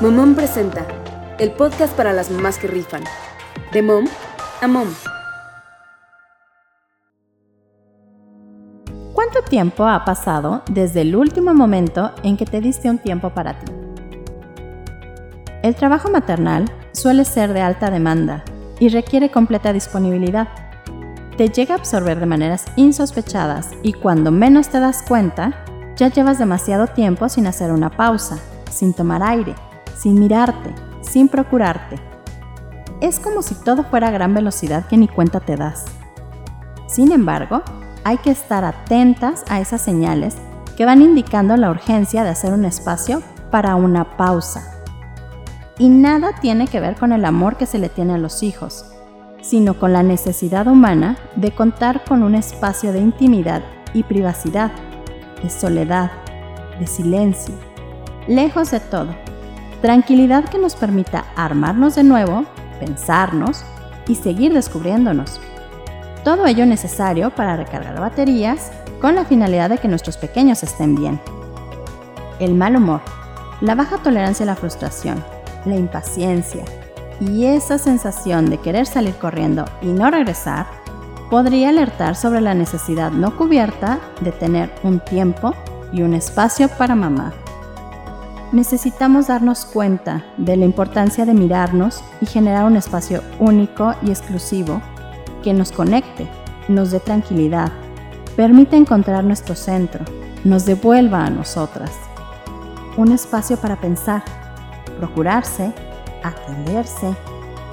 Momón presenta el podcast para las mamás que rifan. De mom a mom. ¿Cuánto tiempo ha pasado desde el último momento en que te diste un tiempo para ti? El trabajo maternal suele ser de alta demanda y requiere completa disponibilidad. Te llega a absorber de maneras insospechadas y cuando menos te das cuenta, ya llevas demasiado tiempo sin hacer una pausa, sin tomar aire, sin mirarte, sin procurarte. Es como si todo fuera a gran velocidad que ni cuenta te das. Sin embargo, hay que estar atentas a esas señales que van indicando la urgencia de hacer un espacio para una pausa. Y nada tiene que ver con el amor que se le tiene a los hijos, sino con la necesidad humana de contar con un espacio de intimidad y privacidad de soledad, de silencio, lejos de todo. Tranquilidad que nos permita armarnos de nuevo, pensarnos y seguir descubriéndonos. Todo ello necesario para recargar baterías con la finalidad de que nuestros pequeños estén bien. El mal humor, la baja tolerancia a la frustración, la impaciencia y esa sensación de querer salir corriendo y no regresar podría alertar sobre la necesidad no cubierta de tener un tiempo y un espacio para mamá. Necesitamos darnos cuenta de la importancia de mirarnos y generar un espacio único y exclusivo que nos conecte, nos dé tranquilidad, permite encontrar nuestro centro, nos devuelva a nosotras. Un espacio para pensar, procurarse, atenderse,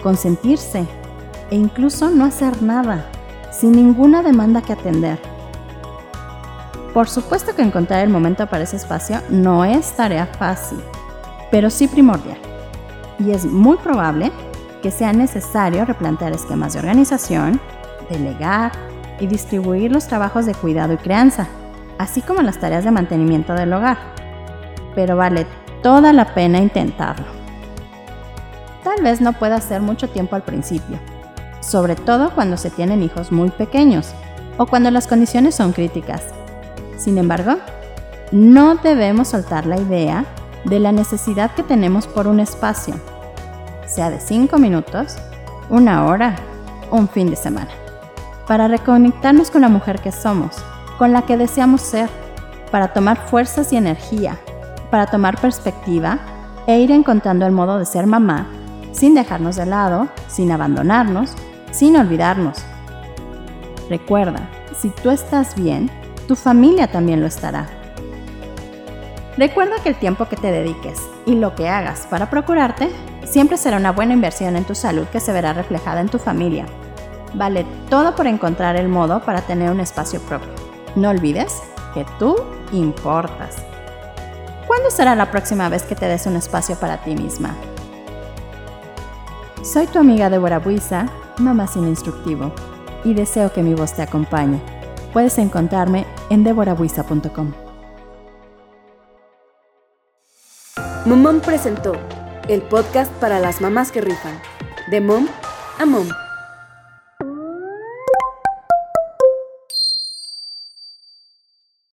consentirse e incluso no hacer nada sin ninguna demanda que atender. Por supuesto que encontrar el momento para ese espacio no es tarea fácil, pero sí primordial. Y es muy probable que sea necesario replantear esquemas de organización, delegar y distribuir los trabajos de cuidado y crianza, así como las tareas de mantenimiento del hogar. Pero vale toda la pena intentarlo. Tal vez no pueda ser mucho tiempo al principio, sobre todo cuando se tienen hijos muy pequeños o cuando las condiciones son críticas. Sin embargo, no debemos soltar la idea de la necesidad que tenemos por un espacio, sea de 5 minutos, una hora un fin de semana, para reconectarnos con la mujer que somos, con la que deseamos ser, para tomar fuerzas y energía, para tomar perspectiva e ir encontrando el modo de ser mamá sin dejarnos de lado, sin abandonarnos sin olvidarnos. Recuerda, si tú estás bien, tu familia también lo estará. Recuerda que el tiempo que te dediques y lo que hagas para procurarte siempre será una buena inversión en tu salud que se verá reflejada en tu familia. Vale todo por encontrar el modo para tener un espacio propio. No olvides que tú importas. ¿Cuándo será la próxima vez que te des un espacio para ti misma? Soy tu amiga Débora Buiza Mamá sin instructivo, y deseo que mi voz te acompañe. Puedes encontrarme en deborabuisa.com. Momón presentó el podcast para las mamás que rifan, de mom a mom.